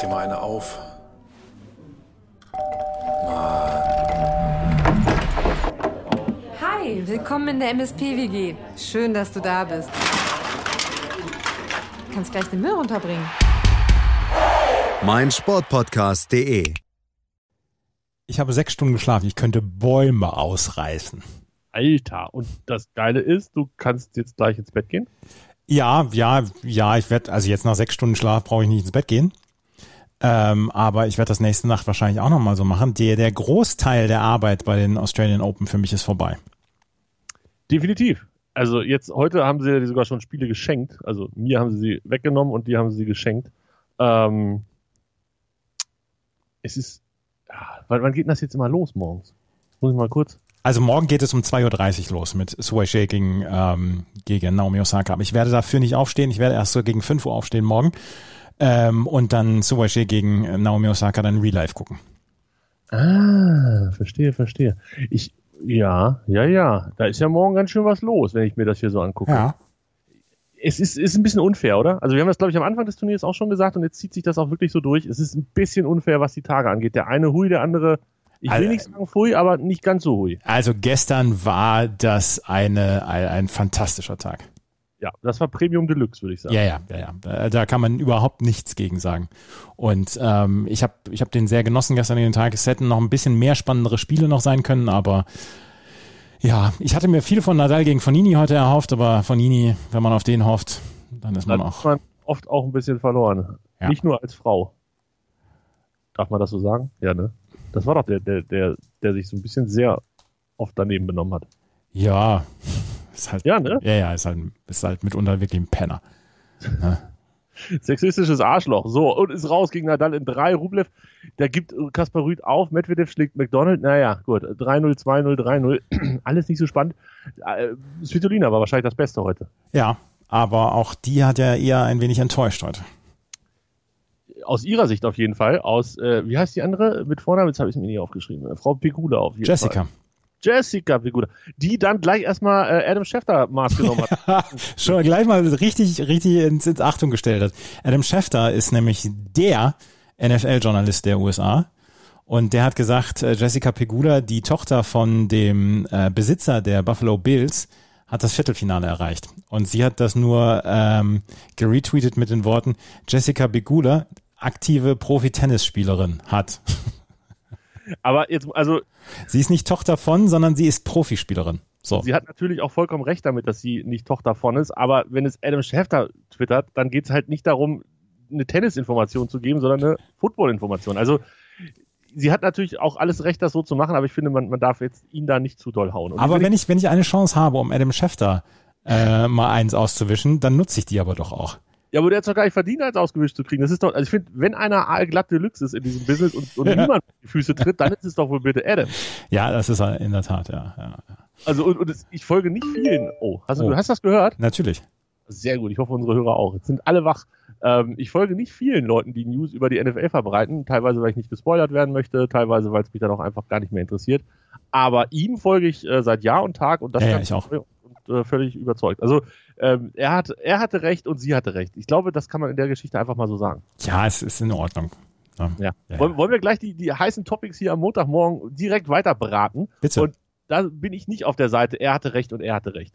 dir mal eine auf. Hi, willkommen in der MSP-WG. Schön, dass du da bist. Du kannst gleich den Müll runterbringen. mein Sportpodcast.de. Ich habe sechs Stunden geschlafen. Ich könnte Bäume ausreißen. Alter, und das Geile ist, du kannst jetzt gleich ins Bett gehen? Ja, ja, ja, ich werde, also jetzt nach sechs Stunden Schlaf brauche ich nicht ins Bett gehen. Ähm, aber ich werde das nächste Nacht wahrscheinlich auch nochmal so machen. Der, der Großteil der Arbeit bei den Australian Open für mich ist vorbei. Definitiv. Also jetzt, heute haben sie sogar schon Spiele geschenkt. Also mir haben sie sie weggenommen und die haben sie geschenkt. Ähm, es ist, ja, wann, geht denn das jetzt immer los morgens? Muss ich mal kurz. Also morgen geht es um 2.30 Uhr los mit Suwei gegen, ähm, gegen Naomi Osaka. Aber ich werde dafür nicht aufstehen. Ich werde erst so gegen 5 Uhr aufstehen morgen. Ähm, und dann Suwei gegen äh, Naomi Osaka dann Real Life gucken. Ah, verstehe, verstehe. Ich, ja, ja, ja. Da ist ja morgen ganz schön was los, wenn ich mir das hier so angucke. Ja. Es ist, ist ein bisschen unfair, oder? Also wir haben das, glaube ich, am Anfang des Turniers auch schon gesagt und jetzt zieht sich das auch wirklich so durch. Es ist ein bisschen unfair, was die Tage angeht. Der eine hui, der andere, ich will Also- nicht sagen hui, aber nicht ganz so hui. Also gestern war das eine, ein, ein fantastischer Tag. Ja, das war Premium Deluxe, würde ich sagen. Ja, ja, ja, ja. Da, da kann man überhaupt nichts gegen sagen. Und ähm, ich habe ich hab den sehr genossen gestern in den Tag. Es hätten noch ein bisschen mehr spannendere Spiele noch sein können, aber ja, ich hatte mir viel von Nadal gegen Fonini heute erhofft, aber Fonini, wenn man auf den hofft, dann ist man Dann auch. ist man oft auch ein bisschen verloren. Ja. Nicht nur als Frau. Darf man das so sagen? Ja, ne? Das war doch der, der, der, der sich so ein bisschen sehr oft daneben benommen hat. Ja, ist halt, Ja, ne? ja, ja, ist halt, ist halt mitunter wirklich ein Penner. Ne? Sexistisches Arschloch. So, und ist raus gegen Nadal in drei. Rublev, der gibt Kaspar Rüth auf. Medvedev schlägt McDonald. Naja, gut. 3-0, 2-0, 3-0. Alles nicht so spannend. Äh, Svitolina war wahrscheinlich das Beste heute. Ja, aber auch die hat ja eher ein wenig enttäuscht heute. Aus ihrer Sicht auf jeden Fall. Aus, äh, wie heißt die andere? Mit Vornamen, jetzt habe ich es mir nicht aufgeschrieben. Frau Pegula auf jeden Fall. Jessica. Jessica Pegula. Die dann gleich erstmal äh, Adam Schefter Maß genommen hat. Schon gleich mal richtig, richtig ins, ins Achtung gestellt hat. Adam Schefter ist nämlich der NFL-Journalist der USA. Und der hat gesagt, äh, Jessica Pegula, die Tochter von dem äh, Besitzer der Buffalo Bills, hat das Viertelfinale erreicht. Und sie hat das nur ähm, geretweetet mit den Worten, Jessica Pegula, aktive Profi-Tennisspielerin, hat. Aber jetzt, also, Sie ist nicht Tochter von, sondern sie ist Profispielerin. So. sie hat natürlich auch vollkommen recht damit, dass sie nicht Tochter von ist. Aber wenn es Adam Schefter twittert, dann geht es halt nicht darum, eine Tennisinformation zu geben, sondern eine Footballinformation. Also, sie hat natürlich auch alles Recht, das so zu machen, aber ich finde, man, man darf jetzt ihn da nicht zu doll hauen. Und Aber wenn ich, wenn ich eine Chance habe, um Adam Schefter äh, mal eins auszuwischen, dann nutze ich die aber doch auch. Ja, aber der hat doch gar nicht verdient, als ausgewischt zu kriegen. Das ist doch, also ich finde, wenn einer glatt Deluxe ist in diesem Business und, und niemand die Füße tritt, dann ist es doch wohl bitte Adam. Ja, das ist er in der Tat, ja. ja. Also, und, und es, ich folge nicht vielen. Oh, hast du, Oh. hast das gehört? Natürlich. Sehr gut, ich hoffe, unsere Hörer auch. Jetzt sind alle wach. Ähm, ich folge nicht vielen Leuten, die News über die NFL verbreiten. Teilweise, weil ich nicht gespoilert werden möchte, teilweise, weil es mich dann auch einfach gar nicht mehr interessiert. Aber ihm folge ich äh, seit Jahr und Tag und das Ja, ja, ich auch. Und, äh, völlig überzeugt. Also ähm, er, hat, er hatte recht und sie hatte recht. Ich glaube, das kann man in der Geschichte einfach mal so sagen. Ja, es ist in Ordnung. Ja. Ja. Ja, Wollen, wollen wir gleich die, die heißen Topics hier am Montagmorgen direkt weiter beraten? Bitte. Und da bin ich nicht auf der Seite, er hatte recht und er hatte recht.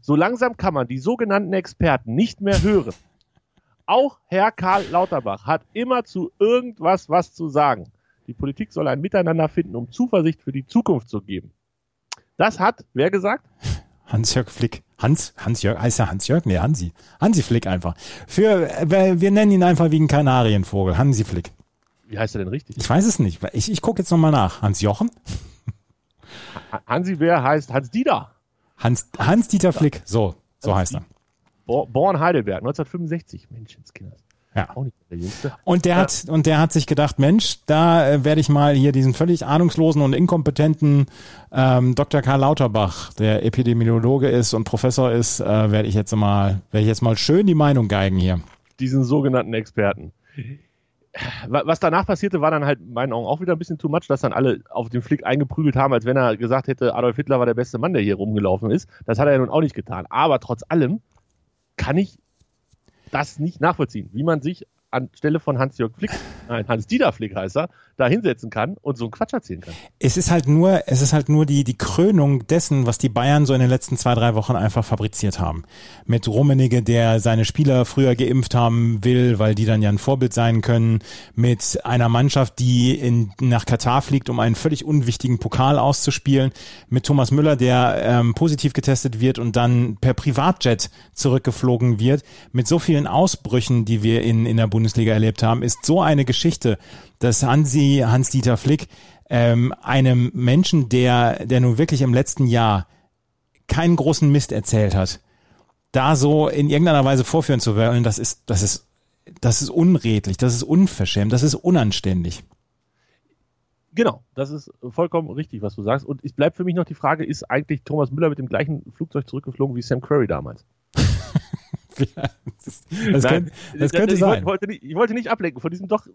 So langsam kann man die sogenannten Experten nicht mehr hören. Auch Herr Karl Lauterbach hat immer zu irgendwas was zu sagen. Die Politik soll ein Miteinander finden, um Zuversicht für die Zukunft zu geben. Das hat, wer gesagt? Hans-Jörg Flick. Hans, Hans-Jörg, heißt er Hans-Jörg? Nee, Hansi. Hansi Flick einfach. Für, äh, wir nennen ihn einfach wie ein Kanarienvogel. Hansi Flick. Wie heißt er denn richtig? Ich weiß es nicht. Ich, ich gucke jetzt nochmal nach. Hans-Jochen? Hansi Bär heißt Hans Dieter. Hans, Hans-Dieter Flick. So, so heißt er. Bo- Born Heidelberg, 1965. Menschenskinder. Ja. Auch nicht der Jüngste. Und der hat und der hat sich gedacht, Mensch, da äh, werde ich mal hier diesen völlig ahnungslosen und inkompetenten ähm, Dr. Karl Lauterbach, der Epidemiologe ist und Professor ist, äh, werde ich jetzt mal werde ich jetzt mal schön die Meinung geigen hier. diesen sogenannten Experten. Wa- Was danach passierte, war dann halt in meinen Augen auch wieder ein bisschen too much, dass dann alle auf den Flick eingeprügelt haben, als wenn er gesagt hätte, Adolf Hitler war der beste Mann, der hier rumgelaufen ist. Das hat er ja nun auch nicht getan. Aber trotz allem kann ich das nicht nachvollziehen, wie man sich anstelle von Hans-Jörg Flick, nein, Hans-Dieter Flick heißt er, da hinsetzen kann und so einen Quatsch erzählen kann. Es ist halt nur, es ist halt nur die, die Krönung dessen, was die Bayern so in den letzten zwei, drei Wochen einfach fabriziert haben. Mit Rummenigge, der seine Spieler früher geimpft haben will, weil die dann ja ein Vorbild sein können. Mit einer Mannschaft, die in, nach Katar fliegt, um einen völlig unwichtigen Pokal auszuspielen. Mit Thomas Müller, der ähm, positiv getestet wird und dann per Privatjet zurückgeflogen wird. Mit so vielen Ausbrüchen, die wir in, in der Bundesliga erlebt haben, ist so eine Geschichte, dass Hansi, Hans-Dieter Flick, ähm, einem Menschen, der, der nun wirklich im letzten Jahr keinen großen Mist erzählt hat, da so in irgendeiner Weise vorführen zu wollen, das ist, das ist, das ist unredlich, das ist unverschämt, das ist unanständig. Genau, das ist vollkommen richtig, was du sagst. Und es bleibt für mich noch die Frage, ist eigentlich Thomas Müller mit dem gleichen Flugzeug zurückgeflogen wie Sam Curry damals? das, das, Nein, könnte, das könnte ich sein. Wollte nicht, ich wollte nicht ablenken von diesem doch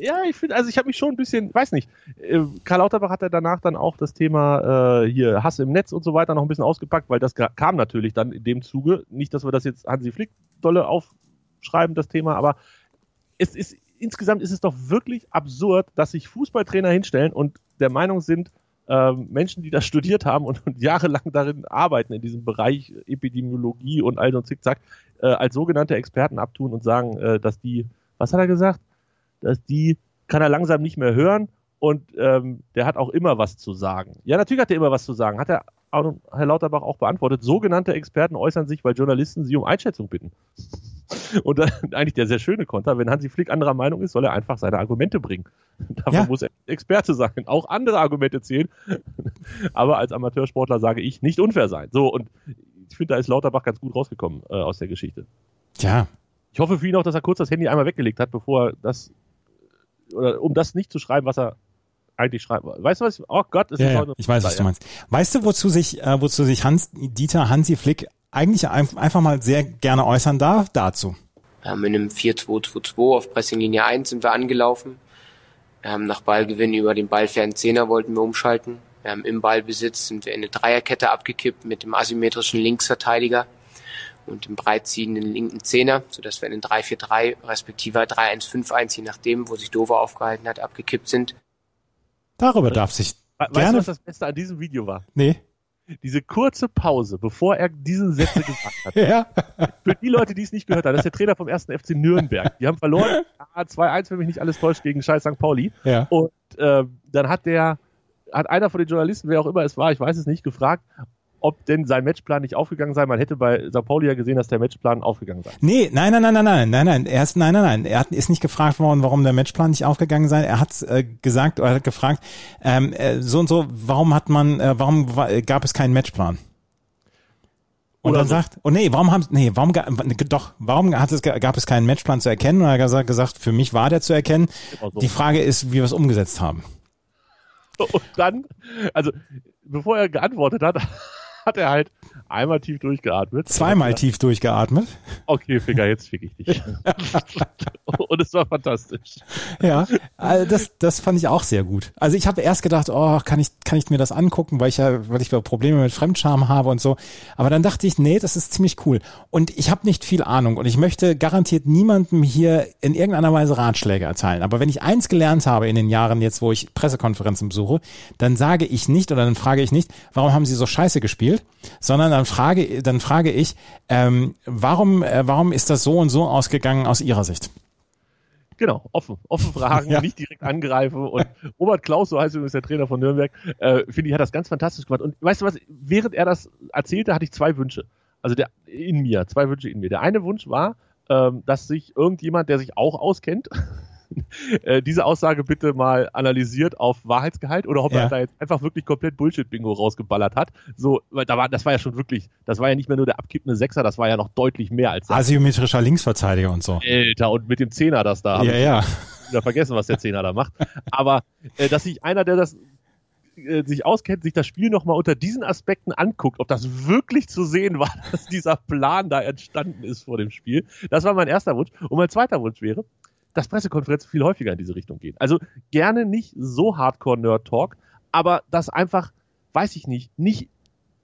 ja, ich finde, also ich habe mich schon ein bisschen, weiß nicht, äh, Karl Lauterbach hat ja danach dann auch das Thema äh, hier Hass im Netz und so weiter noch ein bisschen ausgepackt, weil das kam natürlich dann in dem Zuge. Nicht, dass wir das jetzt Hansi Flick dolle aufschreiben, das Thema, aber es ist insgesamt ist es doch wirklich absurd, dass sich Fußballtrainer hinstellen und der Meinung sind, ähm, Menschen, die das studiert haben und, und, jahrelang darin arbeiten, in diesem Bereich Epidemiologie und all so ein Zickzack, äh, als sogenannte Experten abtun und sagen, äh, dass die, was hat er gesagt? Dass die kann er langsam nicht mehr hören und ähm, der hat auch immer was zu sagen. Ja, natürlich hat er immer was zu sagen. Hat er Herr Lauterbach auch beantwortet. Sogenannte Experten äußern sich, weil Journalisten sie um Einschätzung bitten. Und dann eigentlich der sehr schöne Konter, wenn Hansi Flick anderer Meinung ist, soll er einfach seine Argumente bringen. Dafür ja. muss er Experte sein. Auch andere Argumente zählen. Aber als Amateursportler sage ich, nicht unfair sein. So, und ich finde, da ist Lauterbach ganz gut rausgekommen äh, aus der Geschichte. Ja. Ich hoffe für ihn auch, dass er kurz das Handy einmal weggelegt hat, bevor er das oder um das nicht zu schreiben, was er eigentlich schreibt. Weißt du was? Oh Gott, ist ja, ja, ich weiß, was du meinst. Weißt du, wozu sich, äh, wozu sich Hans Dieter Hansi Flick eigentlich einfach mal sehr gerne äußern darf? Dazu. Wir haben in einem 4-2-2-2 auf Pressinglinie 1 sind wir angelaufen. Wir haben nach Ballgewinn über den ballfernen Zehner wollten wir umschalten. Wir haben im Ballbesitz sind wir in eine Dreierkette abgekippt mit dem asymmetrischen Linksverteidiger und dem breitziehenden linken Zehner, sodass wir in den 3-4-3 respektive 3-1-5-1, je nachdem, wo sich Dover aufgehalten hat, abgekippt sind. Darüber darf sich We gerne... Weißt du, was das Beste an diesem Video war? Nee. Diese kurze Pause, bevor er diese Sätze gesagt hat. ja. Für die Leute, die es nicht gehört haben, das ist der Trainer vom ersten FC Nürnberg. Die haben verloren, 2-1, wenn mich nicht alles täuscht, gegen Scheiß St. Pauli. Ja. Und äh, dann hat der, hat einer von den Journalisten, wer auch immer es war, ich weiß es nicht, gefragt, ob denn sein Matchplan nicht aufgegangen sei. Man hätte bei St. Pauli ja gesehen, dass der Matchplan aufgegangen sei. Nee, nein, nein, nein, nein, nein, nein, nein. Er ist, nein, nein, nein. Er hat, ist nicht gefragt worden, warum der Matchplan nicht aufgegangen sei. Er hat äh, gesagt, oder hat gefragt, ähm, äh, so und so, warum hat man, äh, warum gab es keinen Matchplan? Und Oder dann so. sagt, oh nee, warum haben, nee, warum, doch, warum hat es, gab es keinen Matchplan zu erkennen? Und er hat gesagt, für mich war der zu erkennen. So. Die Frage ist, wie wir es umgesetzt haben. Und dann, also, bevor er geantwortet hat, hat er halt einmal tief durchgeatmet. Zweimal tief durchgeatmet. Okay, Ficker, jetzt fick ich dich. Und es war fantastisch. Ja, also das, das fand ich auch sehr gut. Also ich habe erst gedacht, oh, kann ich, kann ich mir das angucken, weil ich ja, weil ich Probleme mit Fremdscham habe und so. Aber dann dachte ich, nee, das ist ziemlich cool. Und ich habe nicht viel Ahnung und ich möchte garantiert niemandem hier in irgendeiner Weise Ratschläge erteilen. Aber wenn ich eins gelernt habe in den Jahren jetzt, wo ich Pressekonferenzen besuche, dann sage ich nicht oder dann frage ich nicht, warum haben sie so scheiße gespielt, sondern dann frage, dann frage ich, ähm, warum, äh, warum ist das so und so ausgegangen aus Ihrer Sicht? Genau, offen, offen fragen, ja. nicht direkt angreifen. Und Robert Klaus, so heißt übrigens der Trainer von Nürnberg, äh, finde ich, hat das ganz fantastisch gemacht. Und weißt du was, während er das erzählte, hatte ich zwei Wünsche. Also der in mir, zwei Wünsche in mir. Der eine Wunsch war, ähm, dass sich irgendjemand, der sich auch auskennt, äh, diese Aussage bitte mal analysiert auf Wahrheitsgehalt oder ob ja. er da jetzt einfach wirklich komplett Bullshit-Bingo rausgeballert hat. So, weil da war, das war ja schon wirklich, das war ja nicht mehr nur der abkippende Sechser, das war ja noch deutlich mehr als das. Asymmetrischer Linksverteidiger und so. Alter, und mit dem Zehner das da. Ja, ja. Wieder vergessen, was der Zehner da macht. Aber, äh, dass sich einer, der das äh, sich auskennt, sich das Spiel nochmal unter diesen Aspekten anguckt, ob das wirklich zu sehen war, dass dieser Plan da entstanden ist vor dem Spiel. Das war mein erster Wunsch. Und mein zweiter Wunsch wäre, dass Pressekonferenzen viel häufiger in diese Richtung gehen. Also gerne nicht so Hardcore-Nerd-Talk, aber dass einfach, weiß ich nicht, nicht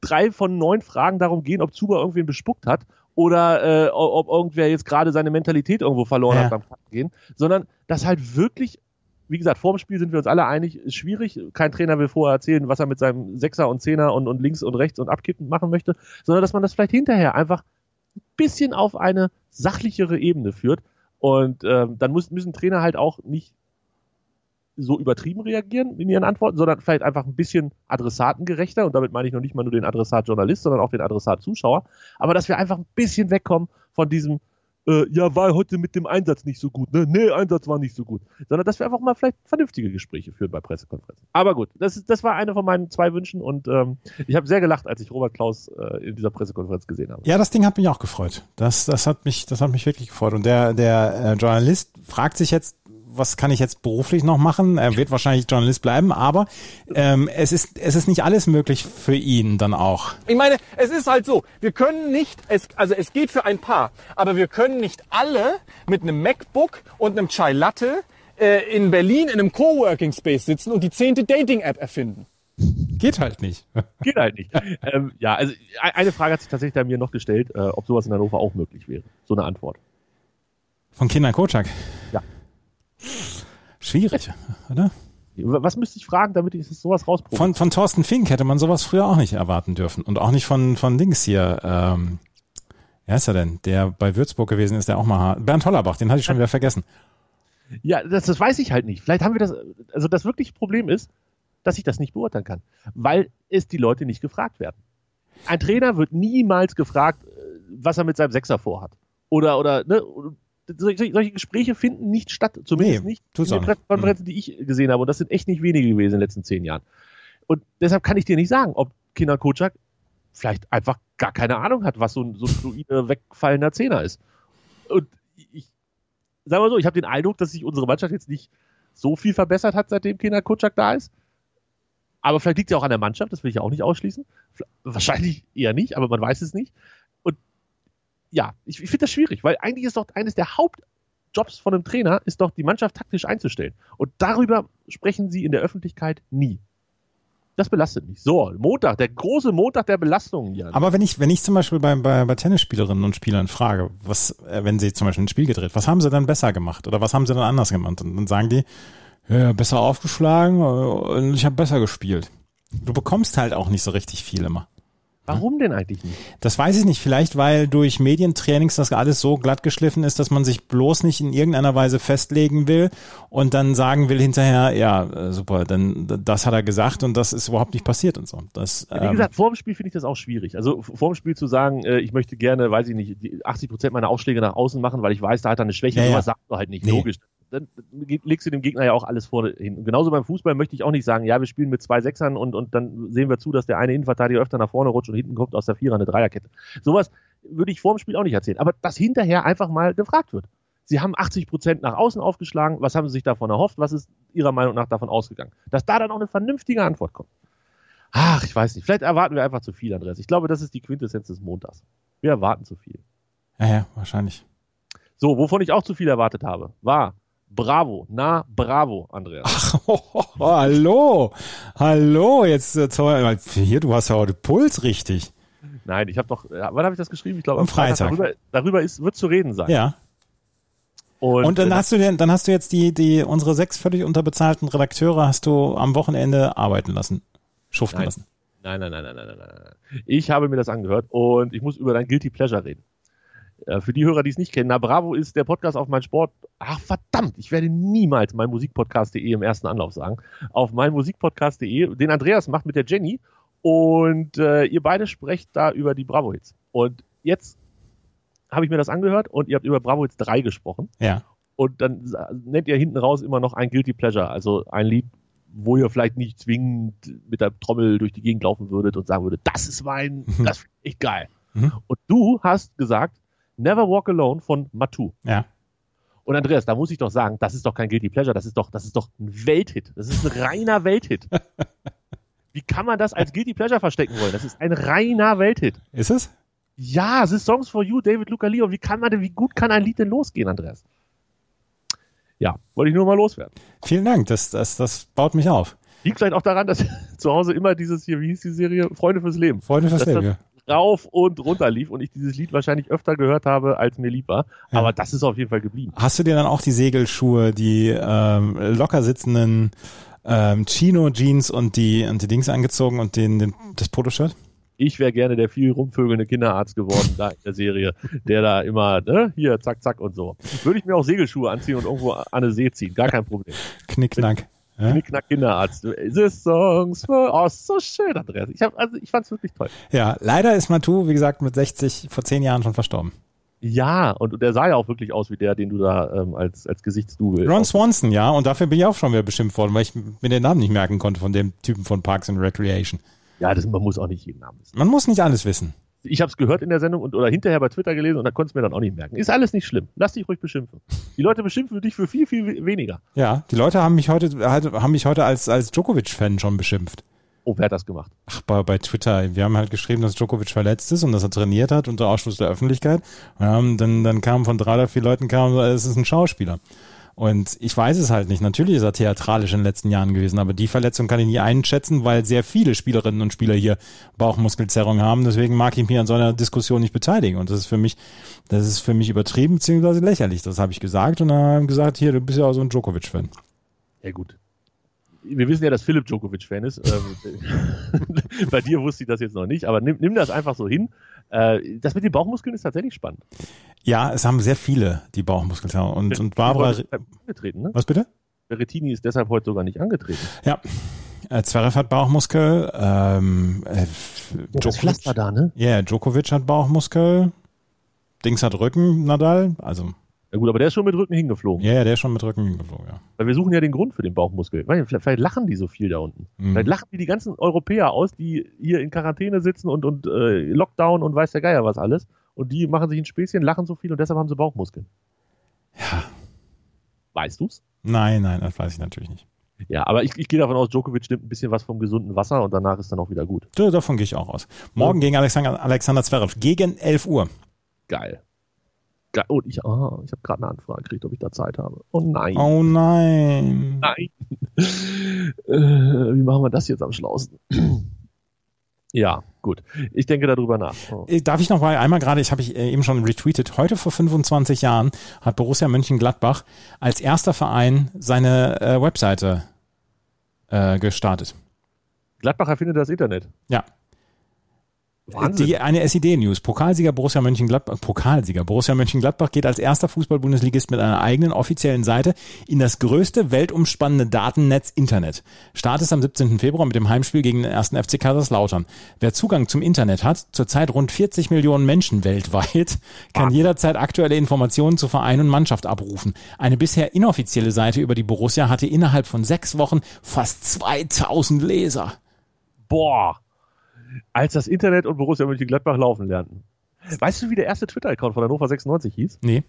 drei von neun Fragen darum gehen, ob Zuba irgendwen bespuckt hat oder äh, ob irgendwer jetzt gerade seine Mentalität irgendwo verloren Ja. hat beim gehen, sondern dass halt wirklich, wie gesagt, vor dem Spiel sind wir uns alle einig, ist schwierig. Kein Trainer will vorher erzählen, was er mit seinem Sechser und Zehner und, und links und rechts und abkippen machen möchte, sondern dass man das vielleicht hinterher einfach ein bisschen auf eine sachlichere Ebene führt. Und ähm, dann muss, müssen Trainer halt auch nicht so übertrieben reagieren in ihren Antworten, sondern vielleicht einfach ein bisschen adressatengerechter. Und damit meine ich noch nicht mal nur den Adressat Journalist, sondern auch den Adressat Zuschauer. Aber dass wir einfach ein bisschen wegkommen von diesem, äh, ja, war heute mit dem Einsatz nicht so gut, ne? Nee, Einsatz war nicht so gut. Sondern dass wir einfach mal vielleicht vernünftige Gespräche führen bei Pressekonferenzen. Aber gut, das, ist, das war eine von meinen zwei Wünschen und ähm, ich habe sehr gelacht, als ich Robert Klaus äh, in dieser Pressekonferenz gesehen habe. Ja, das Ding hat mich auch gefreut. Das, das hat mich, das hat mich wirklich gefreut. Und der, der äh, Journalist fragt sich jetzt, was kann ich jetzt beruflich noch machen? Er wird wahrscheinlich Journalist bleiben, aber ähm, es ist, es ist nicht alles möglich für ihn dann auch. Ich meine, es ist halt so, wir können nicht, es, also es geht für ein Paar, aber wir können nicht alle mit einem MacBook und einem Chai Latte äh, in Berlin in einem Coworking Space sitzen und die zehnte Dating-App erfinden. Geht halt nicht. Geht halt nicht. ähm, ja, also e- eine Frage hat sich tatsächlich bei mir noch gestellt, äh, ob sowas in Hannover auch möglich wäre. So eine Antwort. Von Kindern Kocak. Schwierig, oder? Was müsste ich fragen, damit ich sowas rausprobiere? Von, von Thorsten Fink hätte man sowas früher auch nicht erwarten dürfen. Und auch nicht von, von Dings hier. Ähm, wer ist er denn? Der bei Würzburg gewesen ist, der auch mal. Bernd Hollerbach, den hatte ich schon wieder vergessen. Ja, das, das weiß ich halt nicht. Vielleicht haben wir das, also das wirkliche Problem ist, dass ich das nicht beurteilen kann, weil es die Leute nicht gefragt werden. Ein Trainer wird niemals gefragt, äh, was er mit seinem Sechser vorhat. Oder, oder, ne, solche, solche Gespräche finden nicht statt, zumindest Nee, nicht in den. Pressekonferenzen, die ich gesehen habe. Und das sind echt nicht wenige gewesen in den letzten zehn Jahren. Und deshalb kann ich dir nicht sagen, ob Kinder Kocak vielleicht einfach gar keine Ahnung hat, was so ein, so ein fluide, wegfallender Zehner ist. Und ich, sagen wir so, ich habe den Eindruck, dass sich unsere Mannschaft jetzt nicht so viel verbessert hat, seitdem Kenan Kutschak da ist. Aber vielleicht liegt es ja auch an der Mannschaft, das will ich ja auch nicht ausschließen. Wahrscheinlich eher nicht, aber man weiß es nicht. Ja, ich, ich finde das schwierig, weil eigentlich ist doch eines der Hauptjobs von einem Trainer, ist doch die Mannschaft taktisch einzustellen. Und darüber sprechen sie in der Öffentlichkeit nie. Das belastet mich. So, Montag, der große Montag der Belastungen, Jan. Aber wenn ich, wenn ich zum Beispiel bei, bei, bei Tennisspielerinnen und Spielern frage, was, äh, wenn sie zum Beispiel ein Spiel gedreht, was haben sie dann besser gemacht oder was haben sie dann anders gemacht? Und dann sagen die, ja, besser aufgeschlagen äh, und ich habe besser gespielt. Du bekommst halt auch nicht so richtig viel immer. Warum denn eigentlich nicht? Das weiß ich nicht. Vielleicht, weil durch Medientrainings das alles so glatt geschliffen ist, dass man sich bloß nicht in irgendeiner Weise festlegen will und dann sagen will hinterher, ja, äh, super, dann das hat er gesagt und das ist überhaupt nicht passiert und so. Das, Wie ähm, gesagt, vor dem Spiel finde ich das auch schwierig. Also vor dem Spiel zu sagen, äh, ich möchte gerne, weiß ich nicht, die 80 Prozent meiner Ausschläge nach außen machen, weil ich weiß, da hat er eine Schwäche, Ja, ja. sowas sagst du halt nicht. Nee. Logisch. Dann legst du dem Gegner ja auch alles vorne hin. Und genauso beim Fußball möchte ich auch nicht sagen, ja, wir spielen mit zwei Sechsern und, und dann sehen wir zu, dass der eine Innenverteidiger öfter nach vorne rutscht und hinten kommt aus der Vierer eine Dreierkette. Sowas würde ich vor dem Spiel auch nicht erzählen. Aber dass hinterher einfach mal gefragt wird. Sie haben 80 Prozent nach außen aufgeschlagen. Was haben Sie sich davon erhofft? Was ist Ihrer Meinung nach davon ausgegangen? Dass da dann auch eine vernünftige Antwort kommt. Ach, ich weiß nicht. Vielleicht erwarten wir einfach zu viel, Andreas. Ich glaube, das ist die Quintessenz des Montags. Wir erwarten zu viel. ja, ja, wahrscheinlich. So, wovon ich auch zu viel erwartet habe, war Bravo. Na, Bravo, Andreas. hallo, hallo, jetzt äh, toll. hier, du hast ja heute Puls richtig. Nein, ich habe doch, ja, wann habe ich das geschrieben? Ich glaube, Am Freitag. Darüber, darüber ist, wird zu reden sein. Ja. Und, Und dann äh, hast du den, dann hast du jetzt die, die, unsere sechs völlig unterbezahlten Redakteure hast du am Wochenende arbeiten lassen, schuften Nein. lassen. Nein, nein, nein, nein, nein, nein. nein. Ich habe mir das angehört und ich muss über dein Guilty Pleasure reden. Äh, Für die Hörer, die es nicht kennen, na Bravo ist der Podcast auf mein Sport. Ach verdammt, ich werde niemals mein Musikpodcast.de im ersten Anlauf sagen. Auf mein Musikpodcast.de, den Andreas macht mit der Jenny und äh, ihr beide sprecht da über die Bravo Hits. Und jetzt habe ich mir das angehört und ihr habt über Bravo Hits 3 gesprochen Ja. und dann nennt ihr hinten raus immer noch ein Guilty Pleasure, also ein Lied, wo ihr vielleicht nicht zwingend mit der Trommel durch die Gegend laufen würdet und sagen würdet, das ist mein, das ist echt geil. Mhm. Und du hast gesagt, Never Walk Alone von Matu. Ja. Und Andreas, da muss ich doch sagen, das ist doch kein Guilty Pleasure, das ist doch, das ist doch ein Welthit. Das ist ein reiner Welthit. Wie kann man das als Guilty Pleasure verstecken wollen? Das ist ein reiner Welthit. Ist es? Ja, es ist Songs for You, David Luca Leo. Wie kann man denn, wie gut kann ein Lied denn losgehen, Andreas? Ja, wollte ich nur mal loswerden. Vielen Dank, das, das, das baut mich auf. Liegt vielleicht auch daran, dass zu Hause immer dieses hier, wie hieß die Serie? Freunde fürs Leben. Freunde fürs Das ist Leben. Rauf und runter lief und ich dieses Lied wahrscheinlich öfter gehört habe, als mir lieb war. Ja. Aber das ist auf jeden Fall geblieben. Hast du dir dann auch die Segelschuhe, die ähm, locker sitzenden ähm, Chino-Jeans und die, und die Dings angezogen und den, den, das Poloshirt? Ich wäre gerne der viel rumvögelnde Kinderarzt geworden da in der Serie, der da immer, ne, hier, zack, zack und so. Würde ich mir auch Segelschuhe anziehen und irgendwo an eine See ziehen, gar kein Problem. Knickknack. Ja? Knickknack Kinderarzt. The songs for, oh, so schön, Andreas. Ich hab, also ich fand's wirklich toll. ja, leider ist Matu, wie gesagt, mit 60 vor zehn Jahren schon verstorben. Ja, und der sah ja auch wirklich aus wie der, den du da ähm, als, als Gesichtsdouble. Ron Swanson, ja, und dafür bin ich auch schon wieder beschimpft worden, weil ich mir den Namen nicht merken konnte von dem Typen von Parks and Recreation. Ja, das, man muss auch nicht jeden Namen wissen. Man muss nicht alles wissen. Ich habe es gehört in der Sendung und oder hinterher bei Twitter gelesen und da konnte es mir dann auch nicht merken. Ist alles nicht schlimm. Lass dich ruhig beschimpfen. Die Leute beschimpfen dich für viel, viel we- weniger. Ja, die Leute haben mich heute, halt, haben mich heute als, als Djokovic-Fan schon beschimpft. Oh, wer hat das gemacht? Ach, bei, bei Twitter. Wir haben halt geschrieben, dass Djokovic verletzt ist und dass er trainiert hat unter Ausschluss der Öffentlichkeit. Und dann, dann kam von drei oder vier Leuten kam, so, es ist ein Schauspieler. Und ich weiß es halt nicht. Natürlich ist er theatralisch in den letzten Jahren gewesen, aber die Verletzung kann ich nie einschätzen, weil sehr viele Spielerinnen und Spieler hier Bauchmuskelzerrung haben. Deswegen mag ich mich an so einer Diskussion nicht beteiligen. Und das ist für mich, das ist für mich übertrieben bzw. lächerlich. Das habe ich gesagt und dann haben gesagt, hier, du bist ja auch so ein Djokovic-Fan. Ja, gut. Wir wissen ja, dass Philipp Djokovic Fan ist. Ähm, Bei dir wusste ich das jetzt noch nicht, aber nimm, nimm das einfach so hin. Äh, Das mit den Bauchmuskeln ist tatsächlich spannend. Ja, es haben sehr viele die Bauchmuskelzerrung. Und, und Barbara, ist angetreten, ne? was bitte? Berrettini ist deshalb heute sogar nicht angetreten. Ja. Äh, Zverev hat Bauchmuskel. Ähm, äh, das Pflaster da, ne? Ja, yeah, Djokovic hat Bauchmuskel. Dings hat Rücken, Nadal. Also, Ja gut, aber der ist schon mit Rücken hingeflogen. ja, yeah, der ist schon mit Rücken hingeflogen, ja. Weil wir suchen ja den Grund für den Bauchmuskel. Meine, Vielleicht, vielleicht lachen die so viel da unten. Mhm. Vielleicht lachen die die ganzen Europäer aus, die hier in Quarantäne sitzen und, und äh, Lockdown und weiß der Geier was alles. Und die machen sich ein Späßchen, lachen so viel und deshalb haben sie Bauchmuskeln. Ja. Weißt du's? Nein, nein, das weiß ich natürlich nicht. Ja, aber ich, ich gehe davon aus, Djokovic nimmt ein bisschen was vom gesunden Wasser und danach ist dann auch wieder gut. Da- Davon gehe ich auch aus. Morgen gegen Alexander, Alexander Zverev. Gegen 11 Uhr. Geil. Und ich, ah, ich habe gerade eine Anfrage gekriegt, ob ich da Zeit habe. Oh nein. Oh nein. Nein. äh, wie machen wir das jetzt am schlausten? ja, gut. Ich denke darüber nach. Oh. Äh, Darf ich noch mal einmal gerade, ich habe ich äh, eben schon retweetet, heute vor 25 Jahren hat Borussia Mönchengladbach als erster Verein seine äh, Webseite äh, gestartet. Gladbach erfindet das Internet. Ja. Wahnsinn. Die, eine SID-News. Pokalsieger Borussia Mönchengladbach, Pokalsieger Borussia Mönchengladbach geht als erster Fußball-Bundesligist mit einer eigenen offiziellen Seite in das größte weltumspannende Datennetz Internet. Start ist am 17. Februar mit dem Heimspiel gegen den ersten FC Kaiserslautern. Wer Zugang zum Internet hat, zurzeit rund 40 Millionen Menschen weltweit, kann jederzeit aktuelle Informationen zu Verein und Mannschaft abrufen. Eine bisher inoffizielle Seite über die Borussia hatte innerhalb von sechs Wochen fast 2000 Leser. Boah. Als das Internet und Borussia Mönchengladbach laufen lernten. Weißt du, wie der erste Twitter-Account von Hannover 96 hieß? Nee.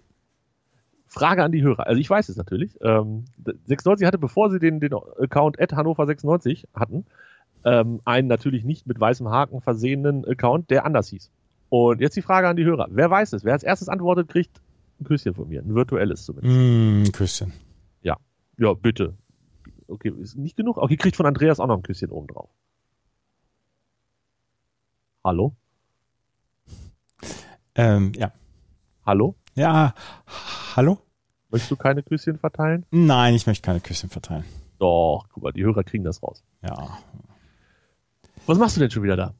Frage an die Hörer. Also ich weiß es natürlich. Ähm, 96 hatte, bevor sie den, den Account at Hannover 96 hatten, ähm, einen natürlich nicht mit weißem Haken versehenen Account, der anders hieß. Und jetzt die Frage an die Hörer. Wer weiß es? Wer als erstes antwortet, kriegt ein Küsschen von mir. Ein virtuelles zumindest. Mm, Küsschen. Ja, bitte. Okay, ist nicht genug? Okay, kriegt von Andreas auch noch ein Küsschen oben drauf. Hallo? Ähm, ja. Hallo? Ja, hallo? Möchtest du keine Küsschen verteilen? Nein, ich möchte keine Küsschen verteilen. Doch, guck mal, die Hörer kriegen das raus. Ja. Was machst du denn schon wieder da?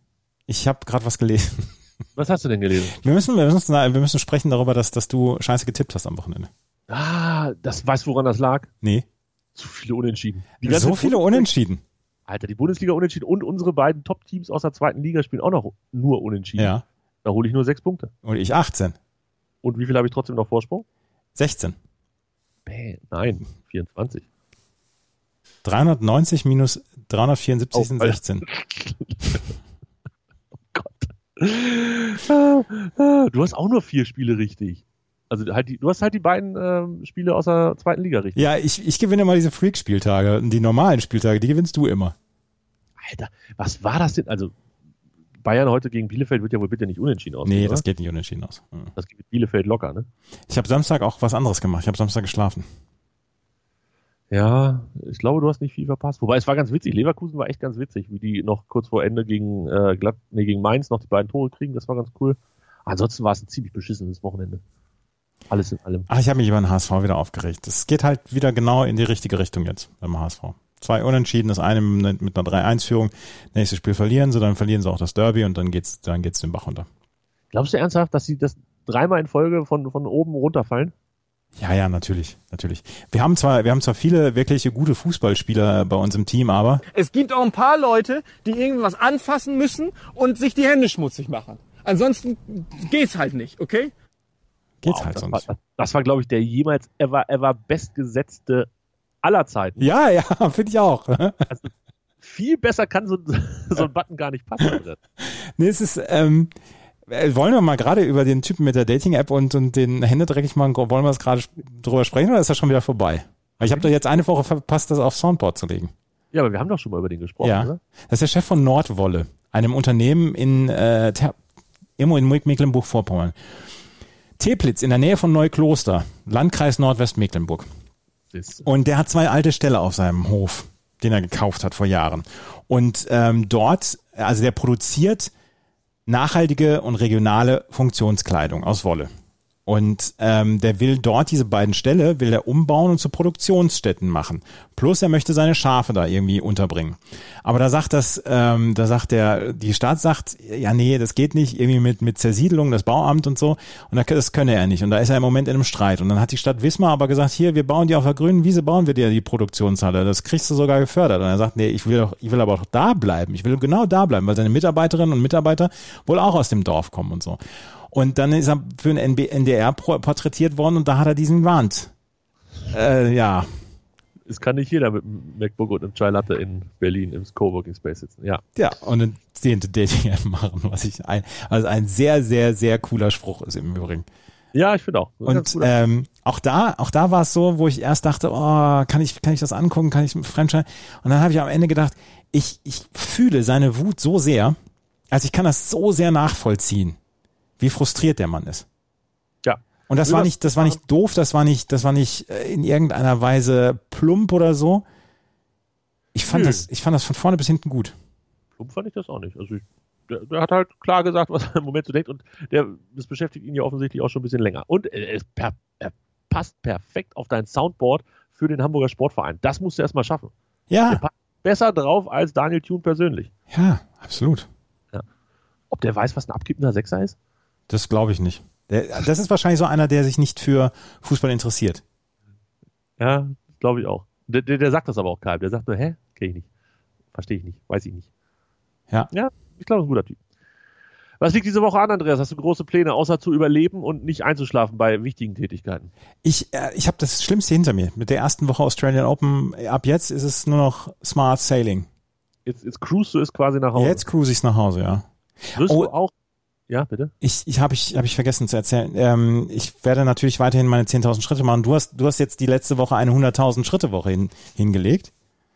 Ich habe gerade was gelesen. Was hast du denn gelesen? Wir müssen, wir müssen, wir müssen sprechen darüber, dass, dass du scheiße getippt hast am Wochenende. Ah, das weißt du, woran das lag? Nee. Zu viele Unentschieden. Die So viele Unentschieden. Alter, die Bundesliga unentschieden und unsere beiden Top-Teams aus der zweiten Liga spielen auch noch nur unentschieden. Ja. Da hole ich nur sechs Punkte. Und ich 18. Und wie viel habe ich trotzdem noch Vorsprung? 16. Bäh, nein, 24. 390 minus 374 sind Oh, Alter. 16. Ah, ah, Du hast auch nur vier Spiele richtig. Also halt die, du hast halt die beiden ähm, Spiele aus der zweiten Liga richtig. Ja, ich, ich gewinne immer diese Freak-Spieltage. Die normalen Spieltage, die gewinnst du immer. Alter, was war das denn? Also Bayern heute gegen Bielefeld wird ja wohl bitte nicht unentschieden aus. Nee, das geht nicht unentschieden aus. Hm. das geht mit Bielefeld locker, ne? Ich habe Samstag auch was anderes gemacht. Ich habe Samstag geschlafen. Ja, ich glaube, du hast nicht viel verpasst. Wobei es war ganz witzig. Leverkusen war echt ganz witzig, wie die noch kurz vor Ende gegen, äh, Glatt, nee, gegen Mainz noch die beiden Tore kriegen. Das war ganz cool. Ansonsten war es ein ziemlich beschissenes Wochenende. Alles in allem. Ach, ich habe mich über den HSV wieder aufgeregt. Es geht halt wieder genau in die richtige Richtung jetzt beim HSV. Zwei Unentschieden, das eine mit einer 3-1-Führung. Nächstes Spiel verlieren sie, dann verlieren sie auch das Derby und dann geht's, dann geht's den Bach runter. Glaubst du ernsthaft, dass sie das dreimal in Folge von, von oben runterfallen? Ja, ja, natürlich, natürlich. Wir haben zwar, wir haben zwar viele wirkliche gute Fußballspieler bei uns im Team, aber Es gibt auch ein paar Leute, die irgendwas anfassen müssen und sich die Hände schmutzig machen. Ansonsten geht's halt nicht, okay? Geht's Wow, halt das, sonst. war, das war, glaube ich, der jemals ever, ever bestgesetzte aller Zeiten. Ja, ja, finde ich auch. Viel besser kann so, so ein Button gar nicht passen. nee, es ist, ähm, äh, wollen wir mal gerade über den Typen mit der Dating-App und, und den Hände dreckig machen, wollen wir das gerade drüber sprechen oder ist das schon wieder vorbei? Weil ich habe doch jetzt eine Woche verpasst, das auf Soundboard zu legen. Ja, aber wir haben doch schon mal über den gesprochen, Ja. oder? Das ist der Chef von Nordwolle, einem Unternehmen in, äh, Ter in Mecklenburg-Vorpommern. Teplitz in der Nähe von Neukloster, Landkreis Nordwestmecklenburg. Und der hat zwei alte Ställe auf seinem Hof, den er gekauft hat vor Jahren. Und ähm, dort, also der produziert nachhaltige und regionale Funktionskleidung aus Wolle. Und ähm, der will dort diese beiden Ställe, will er umbauen und zu Produktionsstätten machen. Plus er möchte seine Schafe da irgendwie unterbringen. Aber da sagt das, ähm, da sagt der, die Stadt sagt, ja nee, das geht nicht, irgendwie mit, mit Zersiedelung, das Bauamt und so. Und da- das könne er nicht. Und da ist er im Moment in einem Streit. Und dann hat die Stadt Wismar aber gesagt, hier, wir bauen dir auf der grünen Wiese, bauen wir dir die Produktionshalle. Das kriegst du sogar gefördert. Und er sagt, nee, ich will doch, ich will aber auch da bleiben. Ich will genau da bleiben, weil seine Mitarbeiterinnen und Mitarbeiter wohl auch aus dem Dorf kommen und so. Und dann ist er für ein NDR porträtiert worden und da hat er diesen Wand. Äh, ja, es kann nicht jeder mit einem MacBook und einem Chai Latte in Berlin im Coworking Space sitzen. Ja. ja, und eine zehnte Dating-App machen, was ich ein, also ein sehr, sehr, sehr cooler Spruch ist im Übrigen. Ja, ich finde auch. Und ähm, auch da, auch da war es so, wo ich erst dachte, oh, kann ich, kann ich das angucken, kann ich Franchise? Und dann habe ich am Ende gedacht, ich, ich fühle seine Wut so sehr, also ich kann das so sehr nachvollziehen, wie frustriert der Mann ist. ja. Und das war nicht, das war nicht doof, das war nicht, das war nicht äh, in irgendeiner Weise plump oder so. Ich fand Nö. das, ich fand das von vorne bis hinten gut. Plump fand ich das auch nicht. Also ich, der, der hat halt klar gesagt, was er im Moment so denkt und der, das beschäftigt ihn ja offensichtlich auch schon ein bisschen länger. Und er, per, er passt perfekt auf dein Soundboard für den Hamburger Sportverein. Das musst du erstmal schaffen. Der Ja, passt besser drauf als Daniel Thune persönlich. ja, absolut. Ob der weiß, was ein abkippender Sechser ist? Das glaube ich nicht. Das ist wahrscheinlich so einer, der sich nicht für Fußball interessiert. Ja, glaube ich auch. Der, der, der sagt das aber auch keinem. Der sagt nur, hä? Kenn ich nicht. Verstehe ich nicht. Weiß ich nicht. Ja. Ja, ich glaube, ein guter Typ. Was liegt diese Woche an, Andreas? Hast du große Pläne, außer zu überleben und nicht einzuschlafen bei wichtigen Tätigkeiten? Ich, äh, ich habe das Schlimmste hinter mir. Mit der ersten Woche Australian Open, ab jetzt ist es nur noch Smart Sailing. Jetzt, jetzt cruise du es quasi nach Hause. Jetzt cruise ich nach Hause, ja. Wirst Oh. du auch. Ja, bitte? Ich, ich habe ich, hab ich vergessen zu erzählen. Ähm, ich werde natürlich weiterhin meine 10.000 Schritte machen. Du hast, du hast jetzt die letzte Woche eine 100.000 Schritte Woche hin, hingelegt.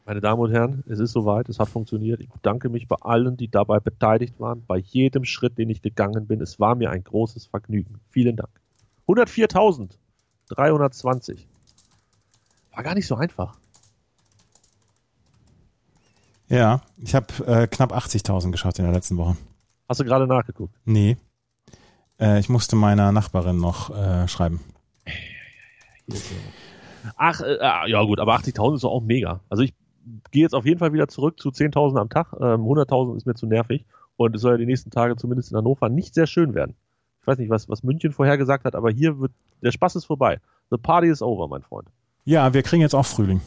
Meine Damen und Herren, es ist soweit, es hat funktioniert. Ich bedanke mich bei allen, die dabei beteiligt waren, bei jedem Schritt, den ich gegangen bin. Es war mir ein großes Vergnügen. Vielen Dank. 104.320. War gar nicht so einfach. Ja, ich habe äh, knapp 80.000 geschafft in der letzten Woche. Hast du gerade nachgeguckt? Nee. Äh, ich musste meiner Nachbarin noch äh, schreiben. Ach, äh, ah, ja gut, aber 80.000 ist doch auch mega. Also ich gehe jetzt auf jeden Fall wieder zurück zu 10.000 am Tag. Ähm, 100.000 ist mir zu nervig und es soll ja die nächsten Tage zumindest in Hannover nicht sehr schön werden. Ich weiß nicht, was, was München vorher gesagt hat, aber hier wird, der Spaß ist vorbei. The party is over, mein Freund. Ja, wir kriegen jetzt auch Frühling.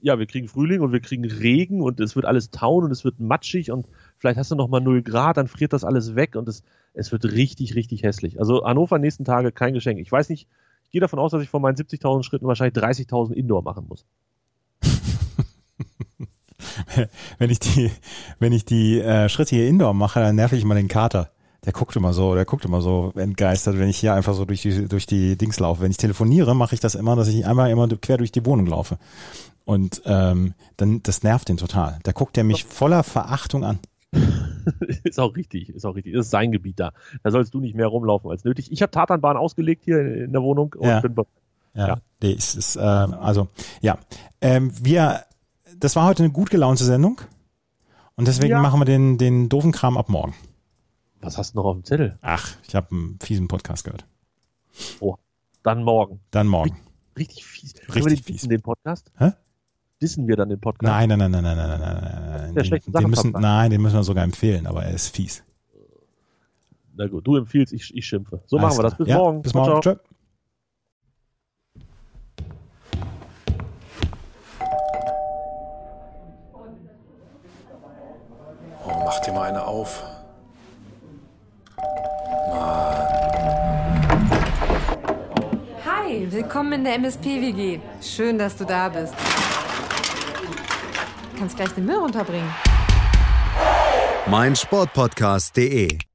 Ja, wir kriegen Frühling und wir kriegen Regen und es wird alles tauen und es wird matschig und vielleicht hast du noch mal 0 Grad, dann friert das alles weg und es, es wird richtig, richtig hässlich. Also Hannover nächsten Tage kein Geschenk. Ich weiß nicht, ich gehe davon aus, dass ich von meinen 70.000 Schritten wahrscheinlich 30.000 Indoor machen muss. wenn ich die, wenn ich die äh, Schritte hier indoor mache, dann nerv ich immer den Kater. Der guckt immer so, der guckt immer so entgeistert, wenn ich hier einfach so durch die, durch die Dings laufe. Wenn ich telefoniere, mache ich das immer, dass ich einmal immer quer durch die Wohnung laufe. Und ähm, dann, das nervt den total. Da guckt er mich voller Verachtung an. ist auch richtig, ist auch richtig. Das ist sein Gebiet da. Da sollst du nicht mehr rumlaufen als nötig. Ich habe Tatanbahn ausgelegt hier in der Wohnung und Ja. bin bereit. Ja, Ja. Nee, es ist, äh, also, ja. Ähm, wir, das war heute eine gut gelaunte Sendung. Und deswegen Ja. machen wir den, den doofen Kram ab morgen. Was hast du noch auf dem Zettel? Ach, ich habe einen fiesen Podcast gehört. Oh, dann morgen. Dann morgen. Richtig fies. Richtig wir den fies. den Podcast? Hä? Dissen wir dann den Podcast? Nein, nein, nein, nein, nein, nein, nein, nein. Der Den, schlechten den müssen, nein, den müssen wir sogar empfehlen, aber er ist fies. Na gut, du empfiehlst, ich, ich schimpfe. So Alles machen wir das. Bis ja, morgen. Bis morgen. ciao. Tschö. Oh, mach dir mal eine auf. Hi, willkommen in der MSP-WG. Schön, dass du da bist. Kannst gleich den Müll runterbringen. meinsportpodcast.de